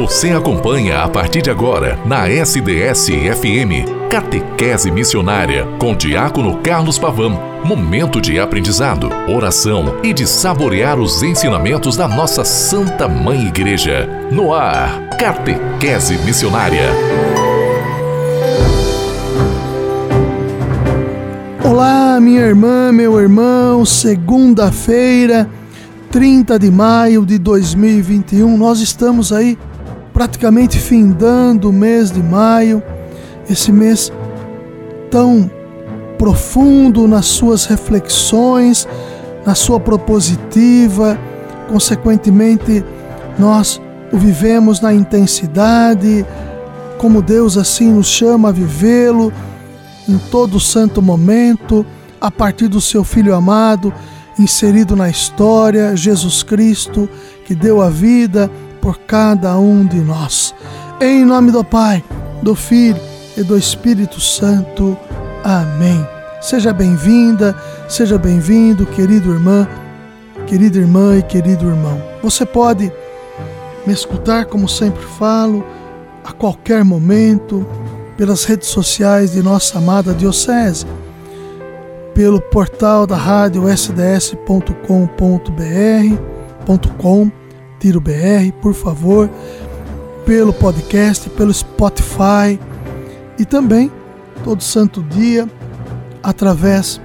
Você acompanha a partir de agora na SDS-FM Catequese Missionária com Diácono Carlos Pavão. Momento de aprendizado, oração e de saborear os ensinamentos da nossa Santa Mãe Igreja. No ar, Catequese Missionária. Olá, minha irmã, meu irmão, segunda-feira, 30 de maio de 2021. Nós estamos aí praticamente findando o mês de maio, esse mês tão profundo nas suas reflexões, na sua propositiva, consequentemente, nós o vivemos na intensidade, como Deus assim nos chama a vivê-lo em todo santo momento, a partir do seu Filho amado, inserido na história, Jesus Cristo, que deu a vida por cada um de nós. Em nome do Pai, do Filho e do Espírito Santo. Amém. Seja bem-vinda, seja bem-vindo, querido irmã, querida irmã e querido irmão. Você pode me escutar, como sempre falo, a qualquer momento, pelas redes sociais de nossa amada Diocese, pelo portal da rádio sds.com.br, .com, tiro BR, por favor, pelo podcast, pelo Spotify e também todo santo dia através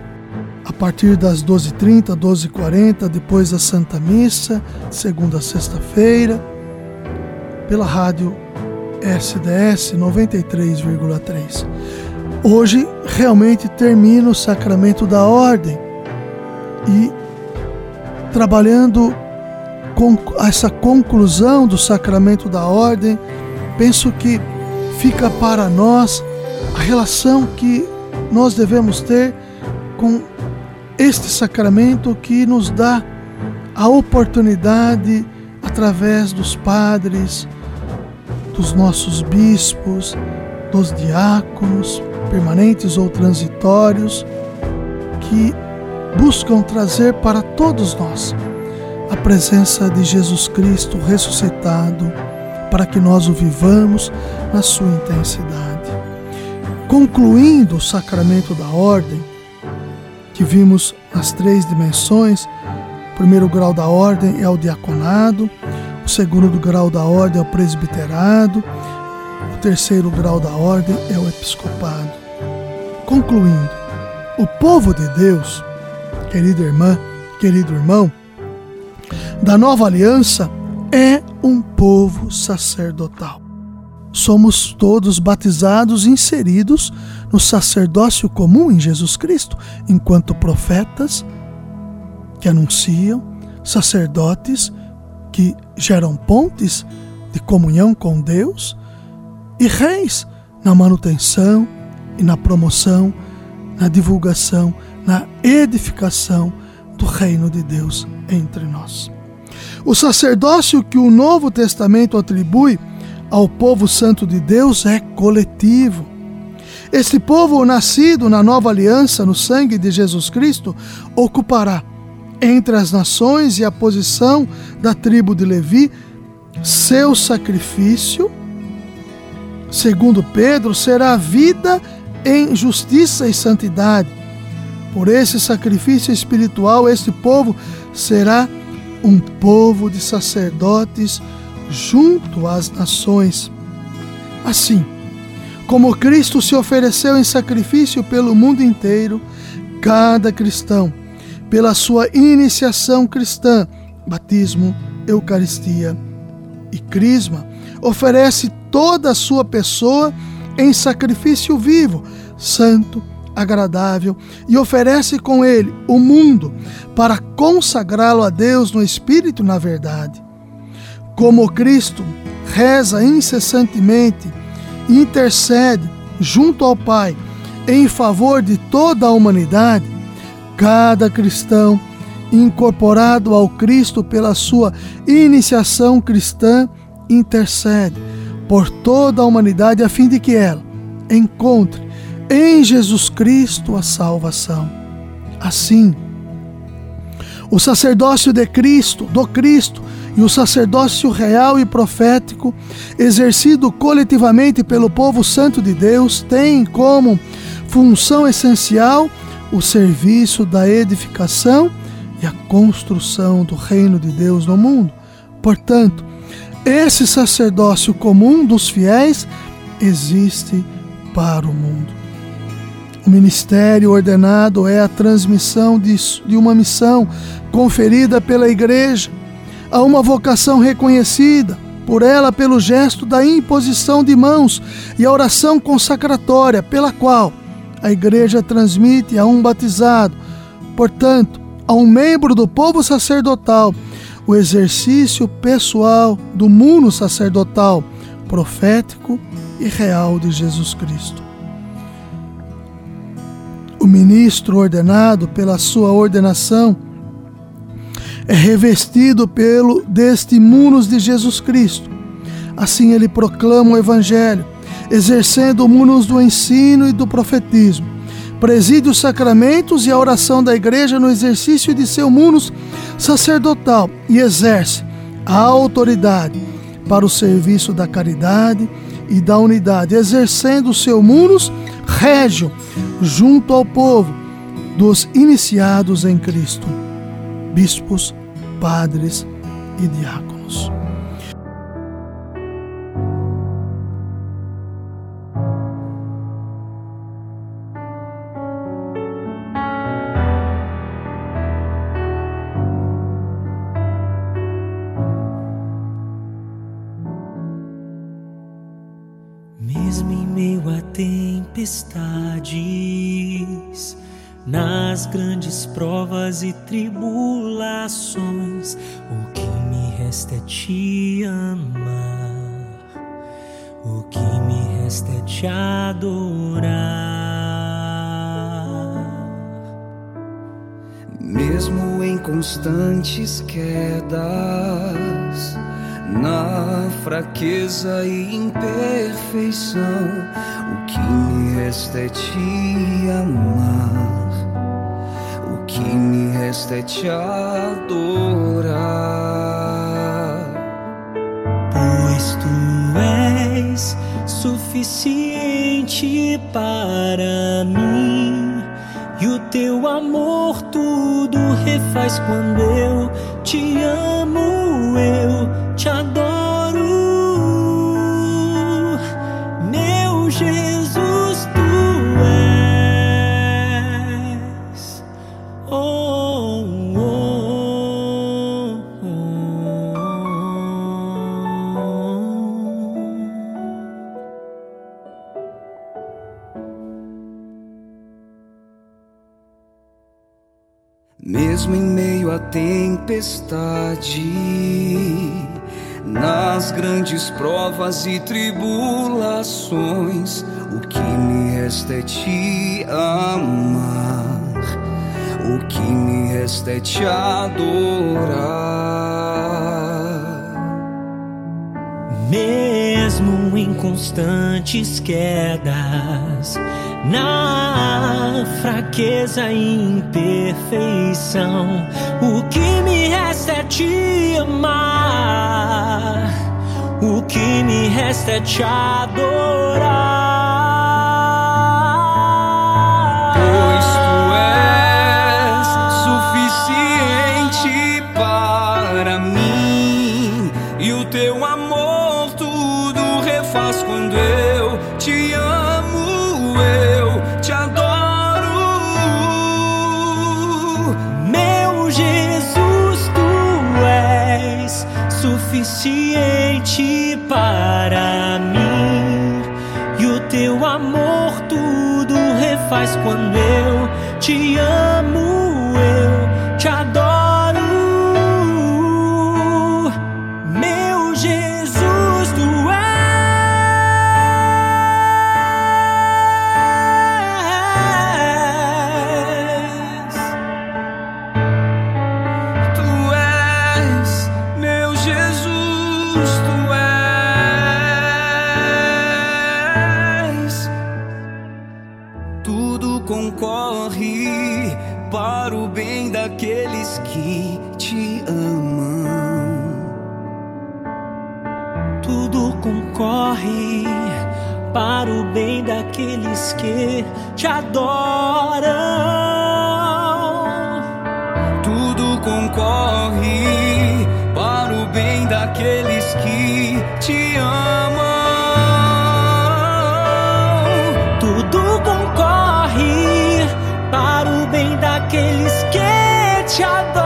a partir das 12h30, 12h40, depois da Santa Missa, segunda a sexta-feira, pela rádio SDS 93,3. Hoje realmente termina o sacramento da ordem e trabalhando essa conclusão do sacramento da ordem, penso que fica para nós a relação que nós devemos ter com este sacramento que nos dá a oportunidade, através dos padres, dos nossos bispos, dos diáconos, permanentes ou transitórios, que buscam trazer para todos nós presença de Jesus Cristo ressuscitado, para que nós o vivamos na sua intensidade. Concluindo o sacramento da ordem, que vimos nas três dimensões, o primeiro grau da ordem é o diaconado, o segundo grau da ordem é o presbiterado, o terceiro grau da ordem é o episcopado. Concluindo, o povo de Deus, querida irmã, querido irmão, da nova aliança é um povo sacerdotal. Somos todos batizados e inseridos no sacerdócio comum em Jesus Cristo, enquanto profetas que anunciam, sacerdotes que geram pontes de comunhão com Deus e reis na manutenção e na promoção, na divulgação, na edificação do reino de Deus entre nós. O sacerdócio que o Novo Testamento atribui ao povo santo de Deus é coletivo. Este povo, nascido na nova aliança no sangue de Jesus Cristo, ocupará entre as nações e a posição da tribo de Levi, seu sacrifício, segundo Pedro, será vida em justiça e santidade. Por esse sacrifício espiritual, este povo será um povo de sacerdotes junto às nações. Assim, como Cristo se ofereceu em sacrifício pelo mundo inteiro, cada cristão pela sua iniciação cristã, batismo, Eucaristia e Crisma, oferece toda a sua pessoa em sacrifício vivo, santo, agradável e oferece com ele o mundo para consagrá-lo a Deus no espírito e na verdade. Como Cristo reza incessantemente e intercede junto ao Pai em favor de toda a humanidade, Cada cristão incorporado ao Cristo pela sua iniciação cristã intercede por toda a humanidade a fim de que ela encontre em Jesus Cristo a salvação. Assim, O sacerdócio de Cristo, do Cristo, e o sacerdócio real e profético, exercido coletivamente pelo povo santo de Deus, tem como função essencial o serviço da edificação e a construção do reino de Deus no mundo. Portanto, esse sacerdócio comum dos fiéis existe para o mundo. O ministério ordenado é a transmissão de, de uma missão conferida pela igreja a uma vocação reconhecida por ela pelo gesto da imposição de mãos e a oração consacratória, pela qual a igreja transmite a um batizado, portanto, a um membro do povo sacerdotal, o exercício pessoal do mundo sacerdotal, profético e real de Jesus Cristo. O ministro ordenado pela sua ordenação é revestido pelo deste munus de Jesus Cristo. Assim ele proclama o evangelho, exercendo o munus do ensino e do profetismo. Preside os sacramentos e a oração da igreja no exercício de seu munus sacerdotal e exerce a autoridade para o serviço da caridade e da unidade, exercendo o seu munus régio junto ao povo dos iniciados em Cristo bispos, padres e diáconos. Grandes provas e tribulações, o que me resta é te amar, o que me resta é te adorar. Mesmo em constantes quedas, na fraqueza e imperfeição, o que me resta é te amar que me resta é te adorar. Pois tu és suficiente para mim, e o teu amor tudo refaz quando eu te amo, tempestade, nas grandes provas e tribulações, o que me resta é te amar, o que me resta é te adorar. Mesmo em constantes quedas, na fraqueza e imperfeição, o que me resta é te amar, o que me resta é te adorar. Suficiente para mim, e o teu amor tudo refaz quando eu te amo, daqueles que te adoram. Tudo concorre para o bem daqueles que te amam. Tudo concorre para o bem daqueles que te adoram.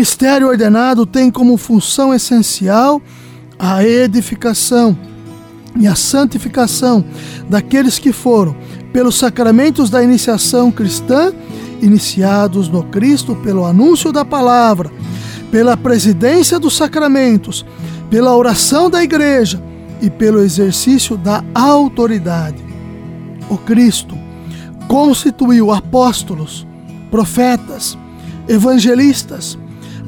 Ministério ordenado tem como função essencial a edificação e a santificação daqueles que foram, pelos sacramentos da iniciação cristã, iniciados no Cristo pelo anúncio da palavra, pela presidência dos sacramentos, pela oração da igreja e pelo exercício da autoridade. O Cristo constituiu apóstolos, profetas, evangelistas,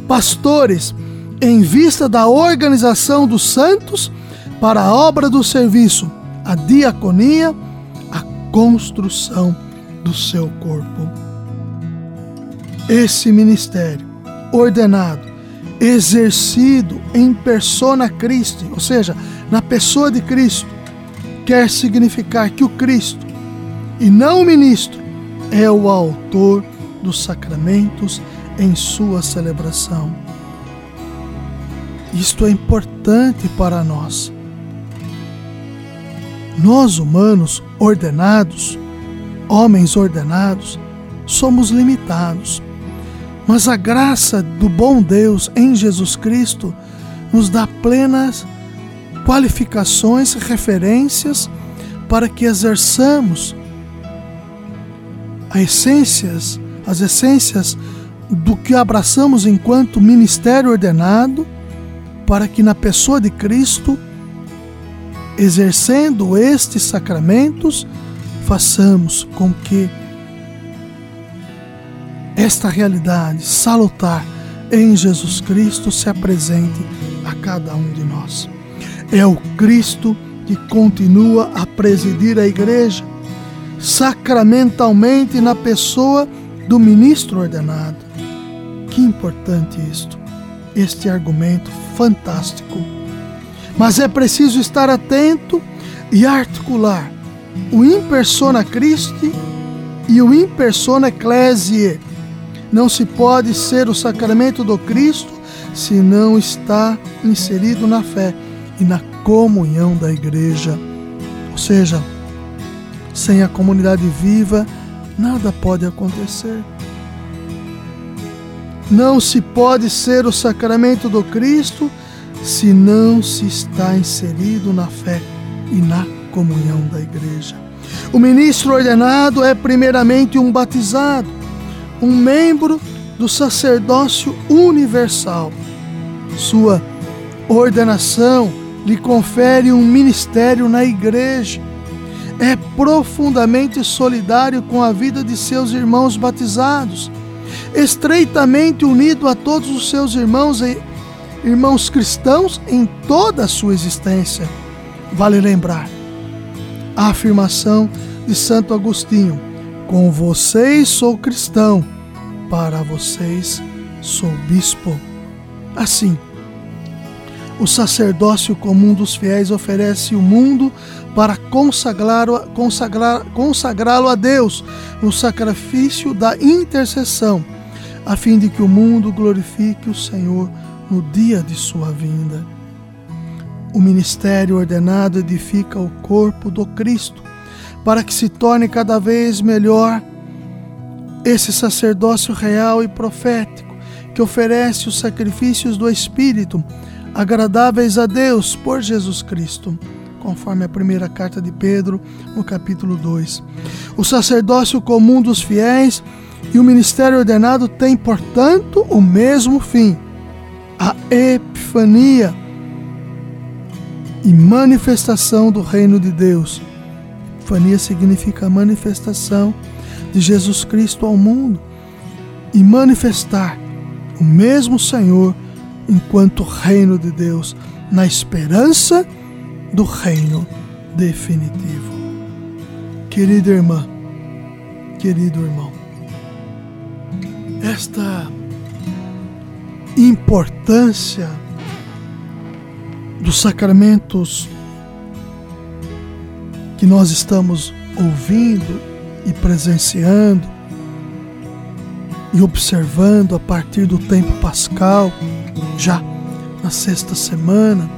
pastores em vista da organização dos santos para a obra do serviço, a diaconia, a construção do seu corpo. Esse ministério ordenado, exercido em persona Christi, ou seja, na pessoa de Cristo, quer significar que o Cristo, e não o ministro, é o autor dos sacramentos em sua celebração. Isto é importante para nós. Nós, humanos ordenados, homens ordenados, somos limitados. Mas a graça do bom Deus em Jesus Cristo nos dá plenas qualificações, referências para que exerçamos as essências, as essências do que abraçamos enquanto ministério ordenado, para que na pessoa de Cristo, exercendo estes sacramentos, façamos com que esta realidade salutar em Jesus Cristo se apresente a cada um de nós. É o Cristo que continua a presidir a igreja sacramentalmente na pessoa do ministro ordenado. Que importante isto, este argumento fantástico. Mas é preciso estar atento e articular o in persona Christi e o in persona ecclesiae. Não se pode ser o sacramento do Cristo se não está inserido na fé e na comunhão da igreja. Ou seja, sem a comunidade viva, nada pode acontecer. Não se pode ser o sacramento do Cristo se não se está inserido na fé e na comunhão da igreja. O ministro ordenado é primeiramente um batizado, um membro do sacerdócio universal. Sua ordenação lhe confere um ministério na igreja. É profundamente solidário com a vida de seus irmãos batizados estreitamente unido a todos os seus irmãos e irmãos cristãos em toda a sua existência. Vale lembrar a afirmação de Santo Agostinho: Com vocês sou cristão, para vocês sou bispo. Assim, o sacerdócio comum dos fiéis oferece o mundo para consagrá-lo consagrar, consagrá a Deus no sacrifício da intercessão a fim de que o mundo glorifique o Senhor no dia de sua vinda. O ministério ordenado edifica o corpo do Cristo, para que se torne cada vez melhor esse sacerdócio real e profético que oferece os sacrifícios do Espírito agradáveis a Deus por Jesus Cristo, conforme a primeira carta de Pedro, no capítulo 2. O sacerdócio comum dos fiéis e o ministério ordenado têm, portanto, o mesmo fim: a epifania e manifestação do reino de Deus. Epifania significa manifestação de Jesus Cristo ao mundo e manifestar o mesmo Senhor enquanto reino de Deus, na esperança do reino definitivo. Querida irmã, querido irmão, esta importância dos sacramentos que nós estamos ouvindo e presenciando e observando a partir do tempo pascal, já na sexta semana,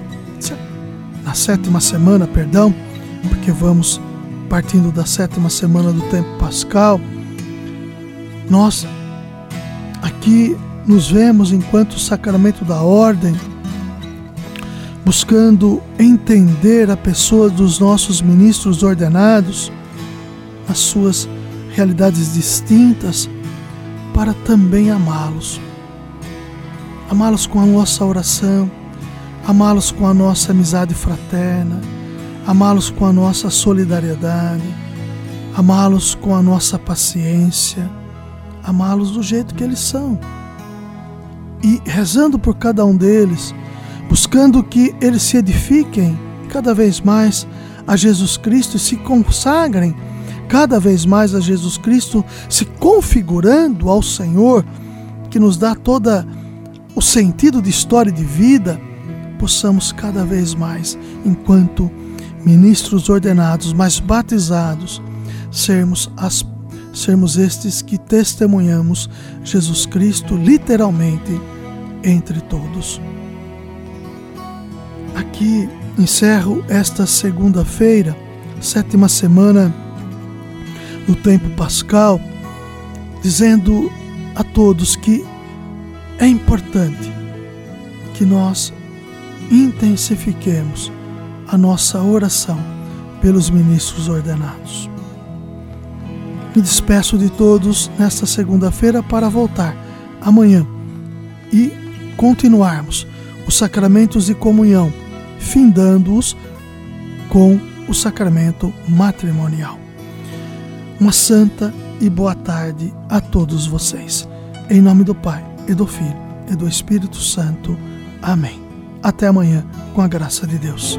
na sétima semana, perdão, porque vamos partindo da sétima semana do tempo pascal, nós aqui nos vemos enquanto sacramento da ordem, buscando entender a pessoa dos nossos ministros ordenados, as suas realidades distintas, para também amá-los. Amá-los com a nossa oração, amá-los com a nossa amizade fraterna, amá-los com a nossa solidariedade, amá-los com a nossa paciência, amá-los do jeito que eles são. E rezando por cada um deles, buscando que eles se edifiquem cada vez mais a Jesus Cristo e se consagrem cada vez mais a Jesus Cristo, se configurando ao Senhor, que nos dá toda o sentido de história de vida, possamos cada vez mais, enquanto ministros ordenados, mais batizados, sermos as sermos estes que testemunhamos Jesus Cristo literalmente entre todos. Aqui encerro esta segunda-feira, sétima semana no tempo pascal, dizendo a todos que é importante que nós intensifiquemos a nossa oração pelos ministros ordenados. Me despeço de todos nesta segunda-feira para voltar amanhã e continuarmos os sacramentos de comunhão, findando-os com o sacramento matrimonial. Uma santa e boa tarde a todos vocês. Em nome do Pai, e do Filho, e do Espírito Santo. Amém. Até amanhã, com a graça de Deus.